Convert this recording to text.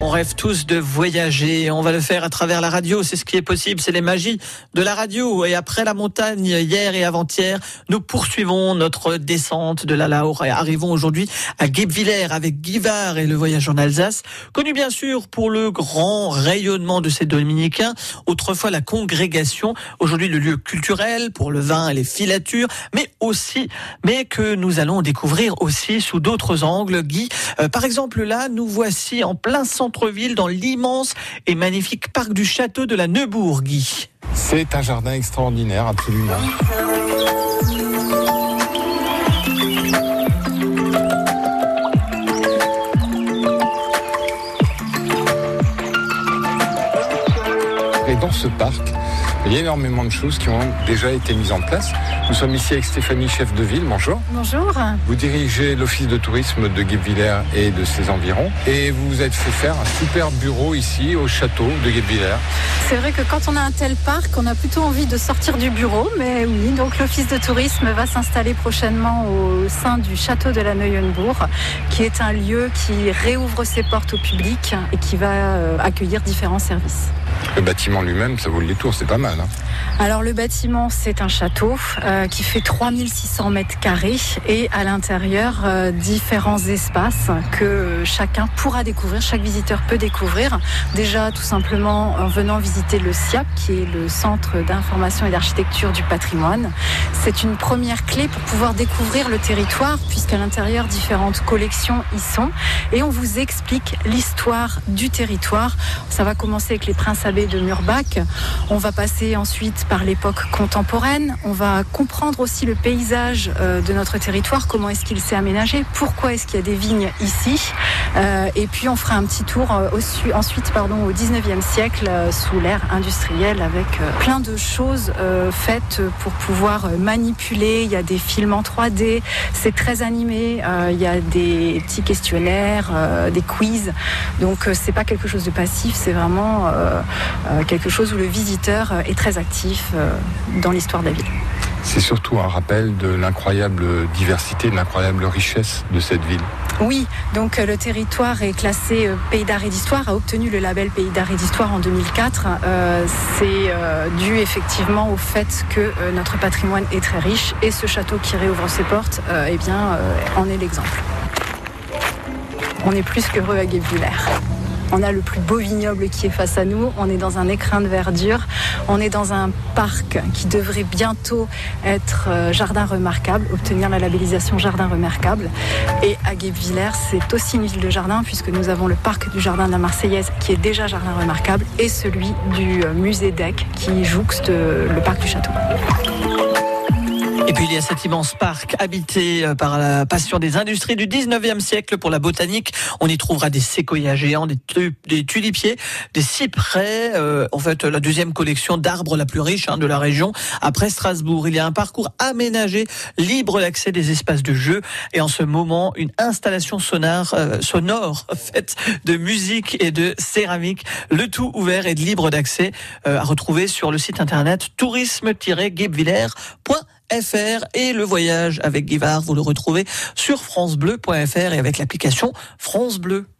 On rêve tous de voyager, on va le faire à travers la radio, c'est ce qui est possible, c'est les magies de la radio. Et après la montagne, hier et avant-hier, nous poursuivons notre descente de la Laure et arrivons aujourd'hui à Guebwiller avec Guivard et le voyage en Alsace, connu bien sûr pour le grand rayonnement de ces dominicains, autrefois la congrégation, aujourd'hui le lieu culturel pour le vin et les filatures, mais aussi, mais que nous allons découvrir aussi sous d'autres angles. Guy, euh, par exemple là, nous voici en plein centre centre-ville dans l'immense et magnifique parc du château de la Neubourg. C'est un jardin extraordinaire, absolument. Dans ce parc, il y a énormément de choses qui ont déjà été mises en place. Nous sommes ici avec Stéphanie, chef de ville. Bonjour. Bonjour. Vous dirigez l'office de tourisme de Guebwiller et de ses environs. Et vous vous êtes fait faire un super bureau ici au château de Guebwiller. C'est vrai que quand on a un tel parc, on a plutôt envie de sortir du bureau. Mais oui, donc l'office de tourisme va s'installer prochainement au sein du château de la Neuenbourg, qui est un lieu qui réouvre ses portes au public et qui va euh, accueillir différents services. Le bâtiment ça vaut le détour, c'est pas mal. Hein. Alors le bâtiment, c'est un château euh, qui fait 3600 mètres carrés et à l'intérieur euh, différents espaces que chacun pourra découvrir, chaque visiteur peut découvrir. Déjà tout simplement en venant visiter le SIAP, qui est le Centre d'information et d'architecture du patrimoine. C'est une première clé pour pouvoir découvrir le territoire puisqu'à l'intérieur différentes collections y sont et on vous explique l'histoire du territoire. Ça va commencer avec les princes abbés de Murbach. On va passer ensuite par l'époque contemporaine. On va comprendre aussi le paysage euh, de notre territoire, comment est-ce qu'il s'est aménagé, pourquoi est-ce qu'il y a des vignes ici? Euh, et puis on fera un petit tour euh, ensuite pardon, au 19e siècle sous l'ère industrielle avec plein de choses faites pour pouvoir manipuler. Il y a des films en 3D, c'est très animé, il y a des petits questionnaires, des quiz. Donc c'est pas quelque chose de passif, c'est vraiment quelque chose où le visiteur est très actif euh, dans l'histoire de la ville. C'est surtout un rappel de l'incroyable diversité, de l'incroyable richesse de cette ville. Oui, donc euh, le territoire est classé euh, Pays d'art et d'histoire, a obtenu le label Pays d'art et d'histoire en 2004. c'est dû effectivement au fait que notre patrimoine est très riche et ce château qui réouvre ses portes, eh bien, en est l'exemple. On est plus qu'heureux à Guebwiller. On a le plus beau vignoble qui est face à nous. On est dans un écrin de verdure. On est dans un parc qui devrait bientôt être euh, jardin remarquable, obtenir la labellisation jardin remarquable. Et à Guebwiller, c'est aussi une ville de jardin puisque nous avons le parc du jardin de la Marseillaise qui est déjà jardin remarquable et celui du euh, musée d'Eck qui jouxte euh, le parc du château. Et puis il y a cet immense parc habité euh, par la passion des industries du 19e siècle pour la botanique. On y trouvera des séquoias géants, des, tulipiers, des cyprès. Euh, en fait, la deuxième collection d'arbres la plus riche hein, de la région. Après Strasbourg, il y a un parcours aménagé, libre d'accès des espaces de jeu. Et en ce moment, une installation sonore, euh, sonore faite de musique et de céramique. Le tout ouvert et libre d'accès à retrouver sur le site internet tourisme-guebwiller.fr fr et le voyage avec Guivard, vous le retrouvez sur francebleu.fr et avec l'application France Bleu.